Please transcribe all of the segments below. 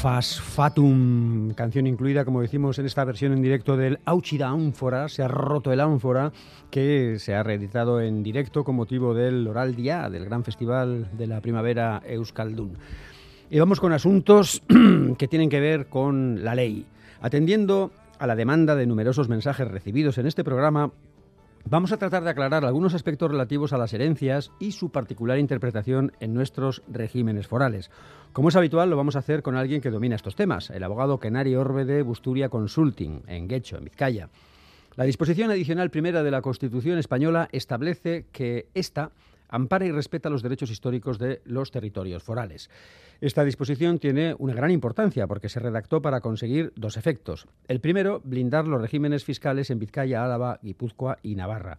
Fas Fatum, canción incluida, como decimos, en esta versión en directo del Auchida Ánfora, se ha roto el ánfora, que se ha reeditado en directo con motivo del Oral Día, del gran festival de la primavera Euskaldun. Y vamos con asuntos que tienen que ver con la ley. Atendiendo a la demanda de numerosos mensajes recibidos en este programa, Vamos a tratar de aclarar algunos aspectos relativos a las herencias y su particular interpretación en nuestros regímenes forales. Como es habitual, lo vamos a hacer con alguien que domina estos temas, el abogado Kenari Orbe de Busturia Consulting, en Guecho, en Vizcaya. La disposición adicional primera de la Constitución española establece que esta ampara y respeta los derechos históricos de los territorios forales. Esta disposición tiene una gran importancia porque se redactó para conseguir dos efectos. El primero, blindar los regímenes fiscales en Vizcaya, Álava, Guipúzcoa y Navarra.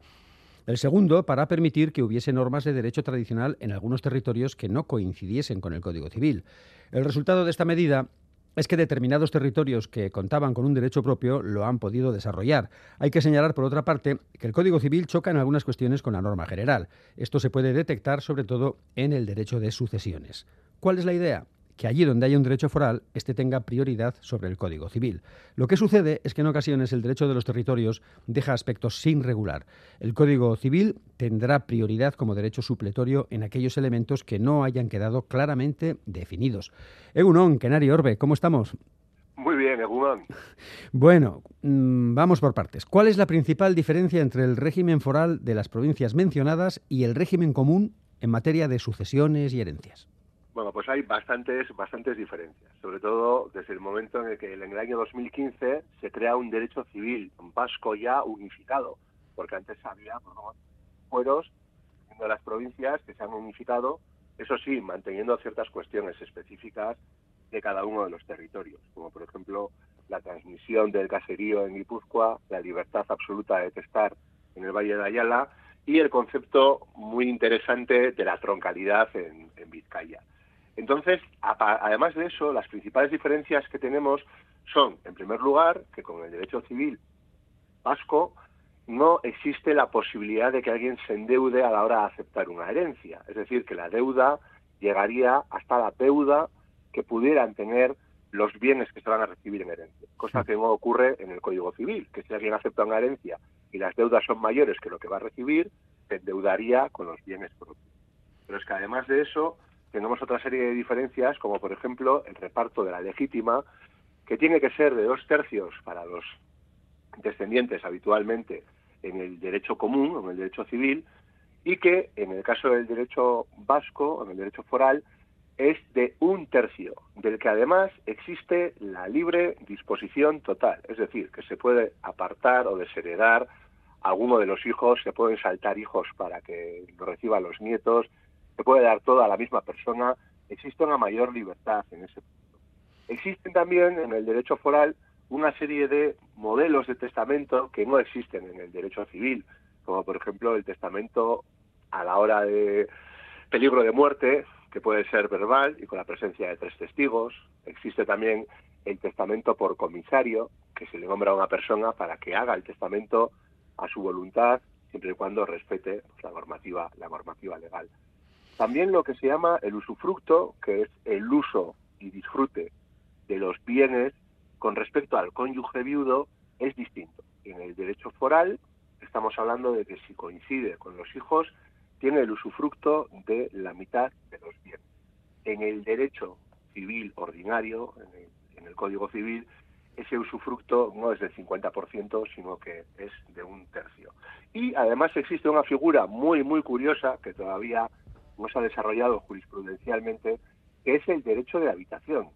El segundo, para permitir que hubiese normas de derecho tradicional en algunos territorios que no coincidiesen con el Código Civil. El resultado de esta medida es que determinados territorios que contaban con un derecho propio lo han podido desarrollar. Hay que señalar, por otra parte, que el Código Civil choca en algunas cuestiones con la norma general. Esto se puede detectar sobre todo en el derecho de sucesiones. ¿Cuál es la idea? Que allí donde haya un derecho foral, éste tenga prioridad sobre el Código Civil. Lo que sucede es que en ocasiones el derecho de los territorios deja aspectos sin regular. El Código Civil tendrá prioridad como derecho supletorio en aquellos elementos que no hayan quedado claramente definidos. Egunon, Kenari Orbe, ¿cómo estamos? Muy bien, Egunon. Bueno, mm, vamos por partes. ¿Cuál es la principal diferencia entre el régimen foral de las provincias mencionadas y el régimen común en materia de sucesiones y herencias? Bueno, pues hay bastantes, bastantes diferencias, sobre todo desde el momento en el que en el año 2015 se crea un derecho civil vasco ya unificado, porque antes había fueros de las provincias que se han unificado, eso sí, manteniendo ciertas cuestiones específicas de cada uno de los territorios, como por ejemplo la transmisión del caserío en Guipúzcoa, la libertad absoluta de testar en el Valle de Ayala y el concepto muy interesante de la troncalidad en Vizcaya. Entonces, además de eso, las principales diferencias que tenemos son, en primer lugar, que con el derecho civil vasco no existe la posibilidad de que alguien se endeude a la hora de aceptar una herencia. Es decir, que la deuda llegaría hasta la deuda que pudieran tener los bienes que se van a recibir en herencia, cosa que no ocurre en el Código Civil, que si alguien acepta una herencia y las deudas son mayores que lo que va a recibir, se endeudaría con los bienes propios. Pero es que además de eso, tenemos otra serie de diferencias, como por ejemplo el reparto de la legítima, que tiene que ser de dos tercios para los descendientes habitualmente en el derecho común, en el derecho civil, y que en el caso del derecho vasco, en el derecho foral, es de un tercio, del que además existe la libre disposición total, es decir, que se puede apartar o desheredar alguno de los hijos, se pueden saltar hijos para que lo reciban los nietos, se puede dar todo a la misma persona, existe una mayor libertad en ese punto. Existen también en el derecho foral una serie de modelos de testamento que no existen en el derecho civil, como por ejemplo el testamento a la hora de peligro de muerte, que puede ser verbal y con la presencia de tres testigos. Existe también el testamento por comisario, que se le nombra a una persona para que haga el testamento a su voluntad, siempre y cuando respete la normativa, la normativa legal. También lo que se llama el usufructo, que es el uso y disfrute de los bienes con respecto al cónyuge viudo, es distinto. En el derecho foral estamos hablando de que si coincide con los hijos, tiene el usufructo de la mitad de los bienes. En el derecho civil ordinario, en el, en el Código Civil, ese usufructo no es del 50%, sino que es de un tercio. Y además existe una figura muy, muy curiosa que todavía no se ha desarrollado jurisprudencialmente, que es el derecho de habitación,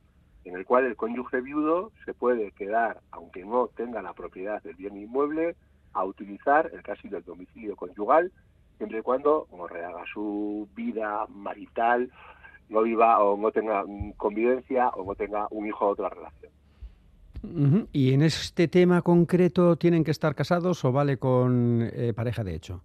en el cual el cónyuge viudo se puede quedar, aunque no tenga la propiedad del bien inmueble, a utilizar el caso del domicilio conyugal, siempre y cuando no rehaga su vida marital, no viva o no tenga convivencia o no tenga un hijo o otra relación. ¿Y en este tema concreto tienen que estar casados o vale con eh, pareja de hecho?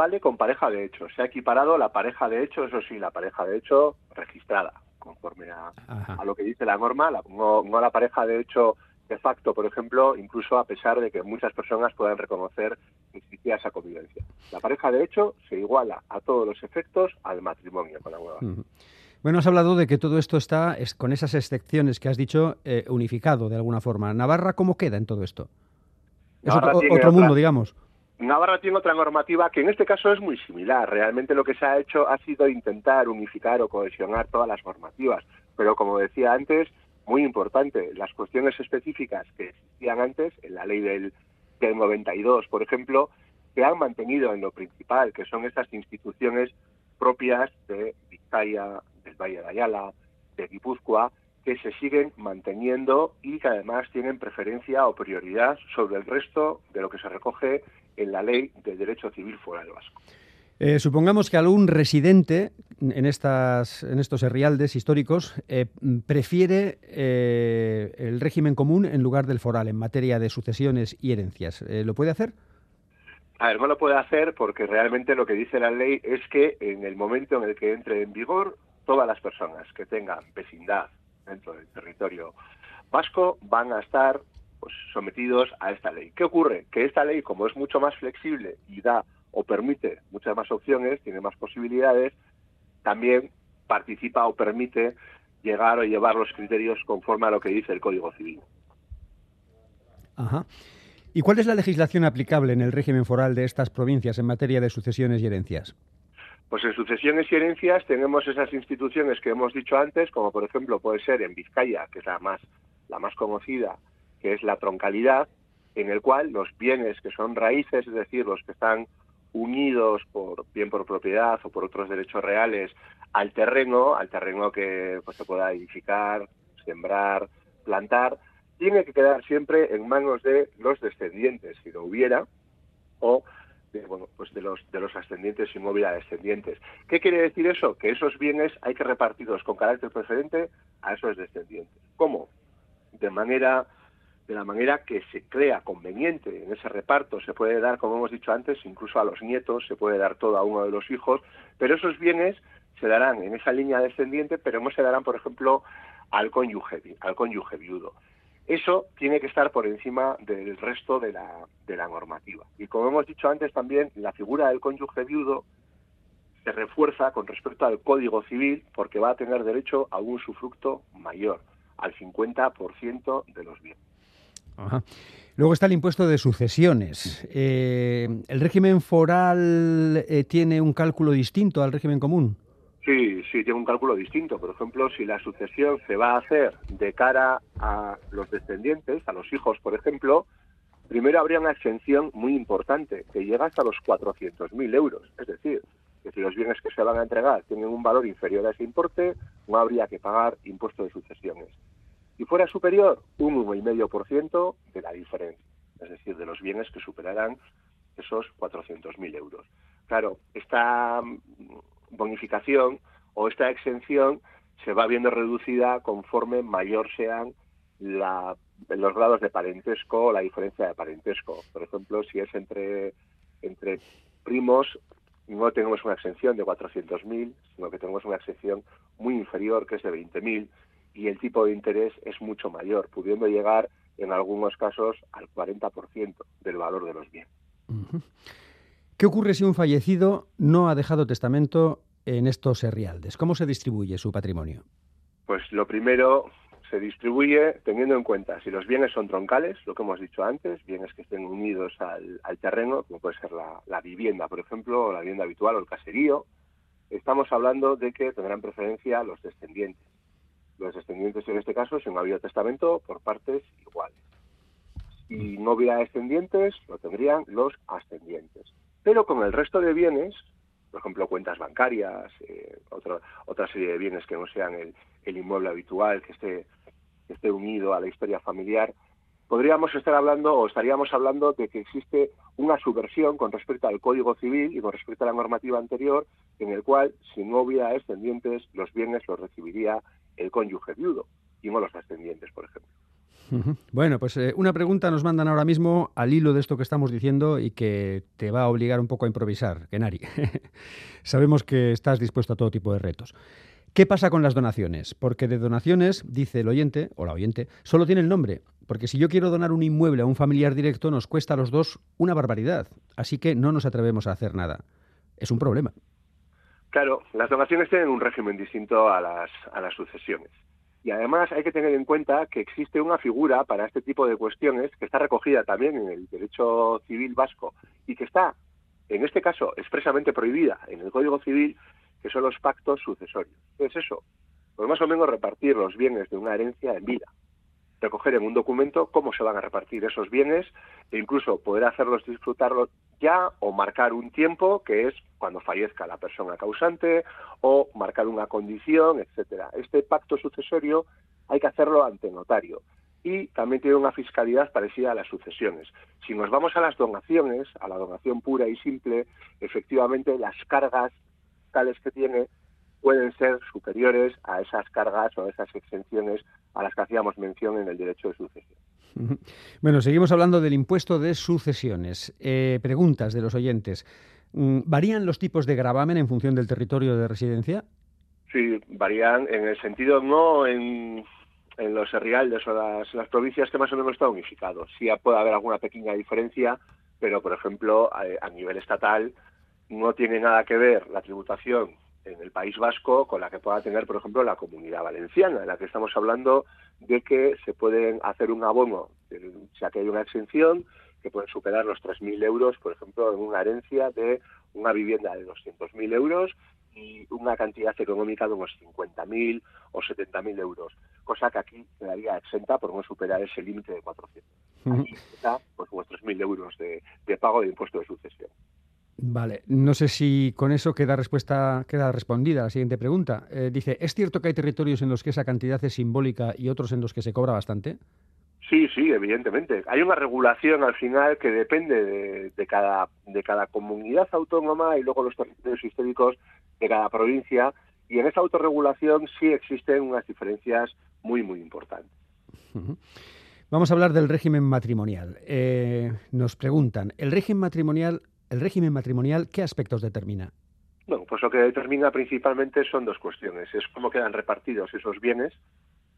Vale con pareja de hecho. Se ha equiparado la pareja de hecho, eso sí, la pareja de hecho registrada, conforme a, lo que dice la norma, no, la pareja de hecho de facto, por ejemplo, incluso a pesar de que muchas personas puedan reconocer que existía esa convivencia. La pareja de hecho se iguala a todos los efectos al matrimonio con la nueva. Bueno, has hablado de que todo esto está, con esas excepciones que has dicho, eh, unificado de alguna forma. ¿Navarra cómo queda en todo esto? Es otro, mundo, digamos. Navarra tiene otra normativa que en este caso es muy similar. Realmente lo que se ha hecho ha sido intentar unificar o cohesionar todas las normativas. Pero como decía antes, muy importante, las cuestiones específicas que existían antes, en la ley del, del 92, por ejemplo, se han mantenido en lo principal, que son estas instituciones propias de Vizcaya, del Valle de Ayala, de Guipúzcoa, que se siguen manteniendo y que además tienen preferencia o prioridad sobre el resto de lo que se recoge en la ley del derecho civil fuera del vasco. Eh, supongamos que algún residente en, estas, en estos herrialdes históricos eh, prefiere eh, el régimen común en lugar del foral en materia de sucesiones y herencias. ¿Lo puede hacer? A ver, no lo puede hacer porque realmente lo que dice la ley es que en el momento en el que entre en vigor, todas las personas que tengan vecindad dentro del territorio vasco van a estar pues, sometidos a esta ley. ¿Qué ocurre? Que esta ley, como es mucho más flexible y da o permite muchas más opciones, tiene más posibilidades, también participa o permite llegar o llevar los criterios conforme a lo que dice el Código Civil. Ajá. ¿Y cuál es la legislación aplicable en el régimen foral de estas provincias en materia de sucesiones y herencias? Pues en sucesiones y herencias tenemos esas instituciones que hemos dicho antes, como por ejemplo puede ser en Vizcaya, que es la más, la más conocida, que es la troncalidad, en el cual los bienes que son raíces, es decir, los que están unidos por bien por propiedad o por otros derechos reales al terreno, al terreno que pues, se pueda edificar, sembrar, plantar, tiene que quedar siempre en manos de los descendientes, si lo hubiera, o de, bueno, pues de los de los ascendientes hubiera descendientes. ¿Qué quiere decir eso? Que esos bienes hay que repartirlos con carácter preferente a esos descendientes. ¿Cómo? De manera de la manera que se crea conveniente en ese reparto. Se puede dar, como hemos dicho antes, incluso a los nietos, se puede dar todo a uno de los hijos, pero esos bienes se darán en esa línea descendiente, pero no se darán, por ejemplo, al cónyuge, al cónyuge viudo. Eso tiene que estar por encima del resto de la, de la normativa. Y como hemos dicho antes también, la figura del cónyuge viudo se refuerza con respecto al Código Civil porque va a tener derecho a un sufructo mayor, al 50% de los bienes. Luego está el impuesto de sucesiones. Eh, ¿El régimen foral eh, tiene un cálculo distinto al régimen común? Sí, sí, tiene un cálculo distinto. Por ejemplo, si la sucesión se va a hacer de cara a los descendientes, a los hijos, por ejemplo, primero habría una exención muy importante que llega hasta los 400.000 euros. Es decir, que si los bienes que se van a entregar tienen un valor inferior a ese importe, no habría que pagar impuesto de sucesiones. Si fuera superior, un 1,5% de la diferencia, es decir, de los bienes que superaran esos 400.000 euros. Claro, esta bonificación o esta exención se va viendo reducida conforme mayor sean la, los grados de parentesco o la diferencia de parentesco. Por ejemplo, si es entre, entre primos, no tenemos una exención de 400.000, sino que tenemos una exención muy inferior, que es de 20.000, y el tipo de interés es mucho mayor, pudiendo llegar en algunos casos al 40% del valor de los bienes. ¿Qué ocurre si un fallecido no ha dejado testamento en estos herrialdes? ¿Cómo se distribuye su patrimonio? Pues lo primero se distribuye teniendo en cuenta si los bienes son troncales, lo que hemos dicho antes, bienes que estén unidos al, terreno, como puede ser la, vivienda, por ejemplo, o la vivienda habitual o el caserío, estamos hablando de que tendrán preferencia los descendientes. Los descendientes, en este caso, si no ha habido testamento, por partes iguales. Si no hubiera descendientes, lo tendrían los ascendientes. Pero con el resto de bienes, por ejemplo, cuentas bancarias, eh, otra serie de bienes que no sean el, inmueble habitual, que esté, esté unido a la historia familiar, podríamos estar hablando o estaríamos hablando de que existe una subversión con respecto al Código Civil y con respecto a la normativa anterior, en el cual, si no hubiera descendientes, los bienes los recibiría el cónyuge viudo y no los ascendientes, por ejemplo. Bueno, pues eh, una pregunta nos mandan ahora mismo al hilo de esto que estamos diciendo y que te va a obligar un poco a improvisar, Kenari. Sabemos que estás dispuesto a todo tipo de retos. ¿Qué pasa con las donaciones? Porque de donaciones, dice el oyente, o la oyente, solo tiene el nombre. Porque si yo quiero donar un inmueble a un familiar directo, nos cuesta a los dos una barbaridad. Así que no nos atrevemos a hacer nada. Es un problema. Claro, las donaciones tienen un régimen distinto a las, a las sucesiones. Y además hay que tener en cuenta que existe una figura para este tipo de cuestiones que está recogida también en el derecho civil vasco y que está, en este caso, expresamente prohibida en el Código Civil, que son los pactos sucesorios. ¿Qué es eso? Pues más o menos repartir los bienes de una herencia en vida recoger en un documento cómo se van a repartir esos bienes e incluso poder hacerlos disfrutarlos ya o marcar un tiempo que es cuando fallezca la persona causante o marcar una condición, etcétera. Este pacto sucesorio hay que hacerlo ante notario y también tiene una fiscalidad parecida a las sucesiones. Si nos vamos a las donaciones, a la donación pura y simple, efectivamente las cargas tales que tiene pueden ser superiores a esas cargas o a esas exenciones a las que hacíamos mención en el derecho de sucesión. Bueno, seguimos hablando del impuesto de sucesiones. Eh, preguntas de los oyentes. Mm, ¿Varían los tipos de gravamen en función del territorio de residencia? Sí, varían en el sentido no en, los herrialdes o las, provincias que más o menos está unificado. Sí puede haber alguna pequeña diferencia, pero por ejemplo a nivel estatal no tiene nada que ver la tributación en el País Vasco con la que pueda tener, por ejemplo, la comunidad valenciana, en la que estamos hablando de que se pueden hacer un abono, sea que hay una exención, que pueden superar los 3.000 euros, por ejemplo, en una herencia de una vivienda de 200.000 euros y una cantidad económica de unos 50.000 o 70.000 euros, cosa que aquí quedaría exenta por no superar ese límite de 400. Aquí está pues, unos 3.000 euros de, de pago de impuesto de sucesión. Vale, no sé si con eso queda respuesta queda respondida la siguiente pregunta. Eh, dice, ¿es cierto que hay territorios en los que esa cantidad es simbólica y otros en los que se cobra bastante? Sí, sí, evidentemente. Hay una regulación al final que depende de, cada, de cada comunidad autónoma y luego los territorios históricos de cada provincia. Y en esa autorregulación sí existen unas diferencias muy, muy importantes. Vamos a hablar del régimen matrimonial. Eh, nos preguntan, ¿el régimen matrimonial ¿El régimen matrimonial qué aspectos determina? Bueno, pues lo que determina principalmente son dos cuestiones. Es cómo quedan repartidos esos bienes.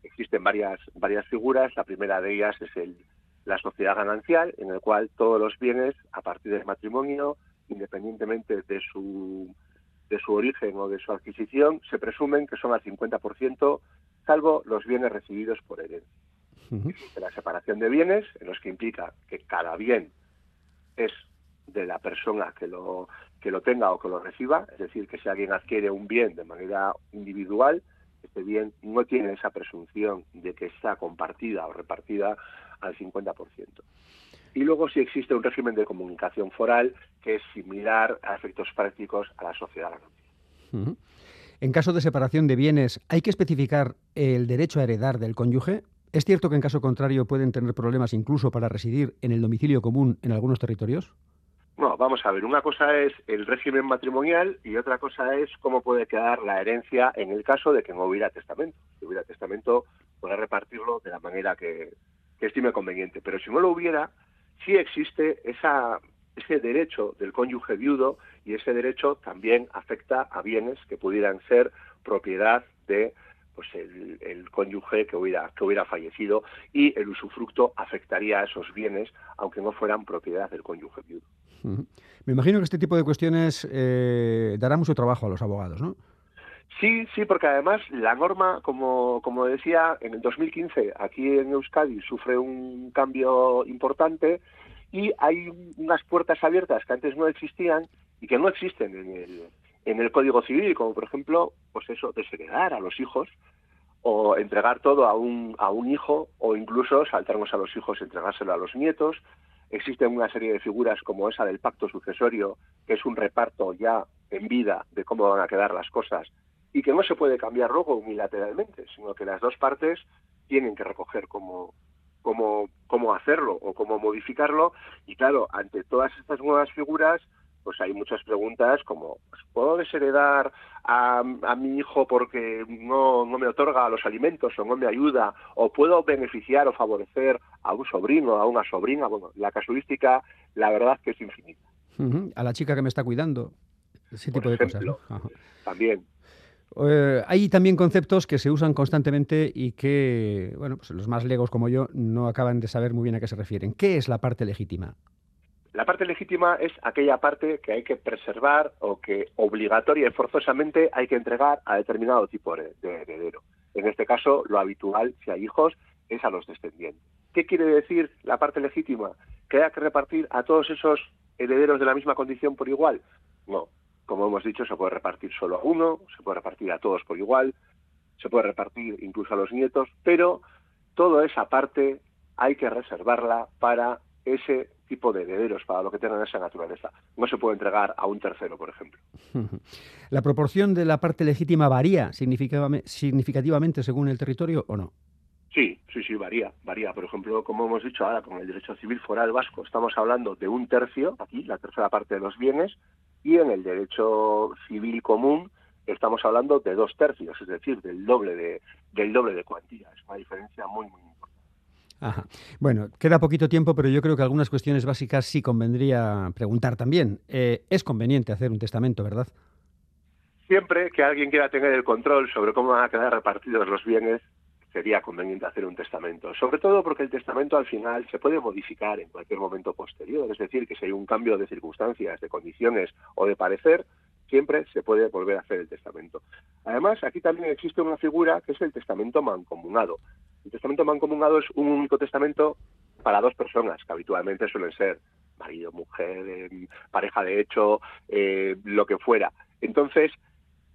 Existen varias, varias figuras. La primera de ellas es el, la sociedad ganancial, en el cual todos los bienes, a partir del matrimonio, independientemente de su, de su origen o de su adquisición, se presumen que son al 50%, salvo los bienes recibidos por herencia. La separación de bienes, en los que implica que cada bien es de la persona que lo, que lo tenga o que lo reciba, es decir, que si alguien adquiere un bien de manera individual, este bien no tiene esa presunción de que está compartida o repartida al 50%. Y luego si existe un régimen de comunicación foral que es similar a efectos prácticos a la sociedad En caso de separación de bienes, ¿hay que especificar el derecho a heredar del cónyuge? ¿Es cierto que en caso contrario pueden tener problemas incluso para residir en el domicilio común en algunos territorios? Vamos a ver, una cosa es el régimen matrimonial y otra cosa es cómo puede quedar la herencia en el caso de que no hubiera testamento. Si hubiera testamento, puede repartirlo de la manera que, estime conveniente. Pero si no lo hubiera, sí existe esa, ese derecho del cónyuge viudo y ese derecho también afecta a bienes que pudieran ser propiedad de pues el, el, cónyuge que hubiera, que hubiera fallecido y el usufructo afectaría a esos bienes aunque no fueran propiedad del cónyuge viudo. Me imagino que este tipo de cuestiones eh, dará mucho trabajo a los abogados, ¿no? Sí, sí, porque además la norma, como, como decía, en el 2015 aquí en Euskadi sufre un cambio importante y hay unas puertas abiertas que antes no existían y que no existen en el, en el Código Civil, como por ejemplo, pues eso, desheredar a los hijos o entregar todo a un, a un hijo o incluso saltarnos a los hijos y entregárselo a los nietos Existen una serie de figuras como esa del pacto sucesorio, que es un reparto ya en vida de cómo van a quedar las cosas y que no se puede cambiar luego unilateralmente, sino que las dos partes tienen que recoger cómo, cómo, cómo hacerlo o cómo modificarlo. Y claro, ante todas estas nuevas figuras, pues hay muchas preguntas como, pues, ¿puedo desheredar a, a, mi hijo porque no, no me otorga los alimentos o no me ayuda? ¿O puedo beneficiar o favorecer a un sobrino, a una sobrina? Bueno, la casuística, la verdad que es infinita. A la chica que me está cuidando, ese tipo de cosas. También. Eh, hay también conceptos que se usan constantemente y que, bueno, pues los más legos como yo no acaban de saber muy bien a qué se refieren. ¿Qué es la parte legítima? La parte legítima es aquella parte que hay que preservar o que obligatoria y forzosamente hay que entregar a determinado tipo de, heredero. En este caso, lo habitual, si hay hijos, es a los descendientes. ¿Qué quiere decir la parte legítima? ¿Que hay que repartir a todos esos herederos de la misma condición por igual? No. Como hemos dicho, se puede repartir solo a uno, se puede repartir a todos por igual, se puede repartir incluso a los nietos, pero toda esa parte hay que reservarla para ese tipo de herederos, para lo que tengan esa naturaleza. No se puede entregar a un tercero, por ejemplo. ¿La proporción de la parte legítima varía significativamente según el territorio o no? Sí, sí, sí, varía, varía. Por ejemplo, como hemos dicho ahora con el derecho civil foral vasco, estamos hablando de un tercio, aquí, la tercera parte de los bienes, y en el derecho civil común estamos hablando de dos tercios, es decir, del doble de, del doble de cuantía. Es una diferencia muy, muy Ajá. Bueno, queda poquito tiempo, pero yo creo que algunas cuestiones básicas sí convendría preguntar también. Eh, es conveniente hacer un testamento, ¿verdad? Siempre que alguien quiera tener el control sobre cómo van a quedar repartidos los bienes, sería conveniente hacer un testamento. Sobre todo porque el testamento al final se puede modificar en cualquier momento posterior. Es decir, que si hay un cambio de circunstancias, de condiciones o de parecer, siempre se puede volver a hacer el testamento. Además, aquí también existe una figura que es el testamento mancomunado. El testamento mancomunado es un único testamento para dos personas, que habitualmente suelen ser marido, mujer, em, pareja de hecho, eh, lo que fuera. Entonces,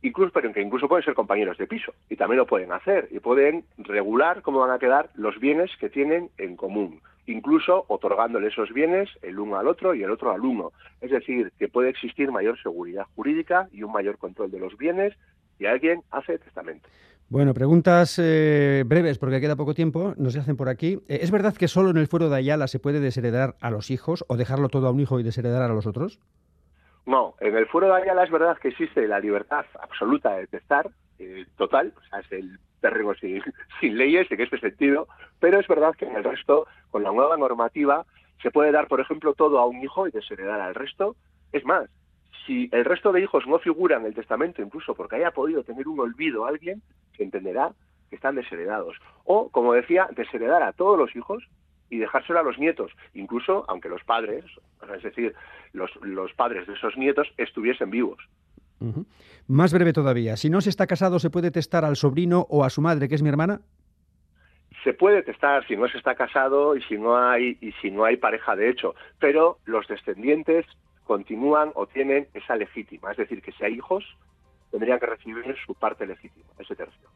incluso, pero incluso pueden ser compañeros de piso y también lo pueden hacer y pueden regular cómo van a quedar los bienes que tienen en común incluso otorgándole esos bienes el uno al otro y el otro al uno. Es decir, que puede existir mayor seguridad jurídica y un mayor control de los bienes y alguien hace testamento. Bueno, preguntas eh, breves porque queda poco tiempo, nos hacen por aquí. Eh, ¿Es verdad que solo en el fuero de Ayala se puede desheredar a los hijos o dejarlo todo a un hijo y desheredar a los otros? No, en el fuero de Ayala es verdad que existe la libertad absoluta de testar, eh, total, o sea, es el terreno sin, sin leyes en este sentido, pero es verdad que en el resto, con la nueva normativa, se puede dar, por ejemplo, todo a un hijo y desheredar al resto. Es más, si el resto de hijos no figura en el testamento, incluso porque haya podido tener un olvido a alguien, se entenderá que están desheredados. O, como decía, desheredar a todos los hijos y dejárselo a los nietos, incluso aunque los padres, es decir, los, los padres de esos nietos estuviesen vivos. Más breve todavía, si no se está casado, ¿se puede testar al sobrino o a su madre, que es mi hermana? Se puede testar si no se está casado y si no hay y si no hay pareja de hecho, pero los descendientes continúan o tienen esa legítima, es decir, que si hay hijos tendrían que recibir su parte legítima, ese tercio.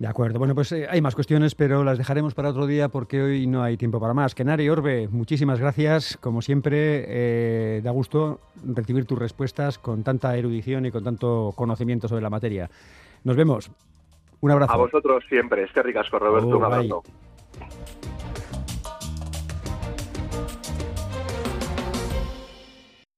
De acuerdo. Bueno, pues eh, hay más cuestiones, pero las dejaremos para otro día porque hoy no hay tiempo para más. Kenari Orbe, muchísimas gracias. Como siempre, eh, da gusto recibir tus respuestas con tanta erudición y con tanto conocimiento sobre la materia. Nos vemos. Un abrazo. A vosotros siempre. Este ricasco, Roberto. un abrazo.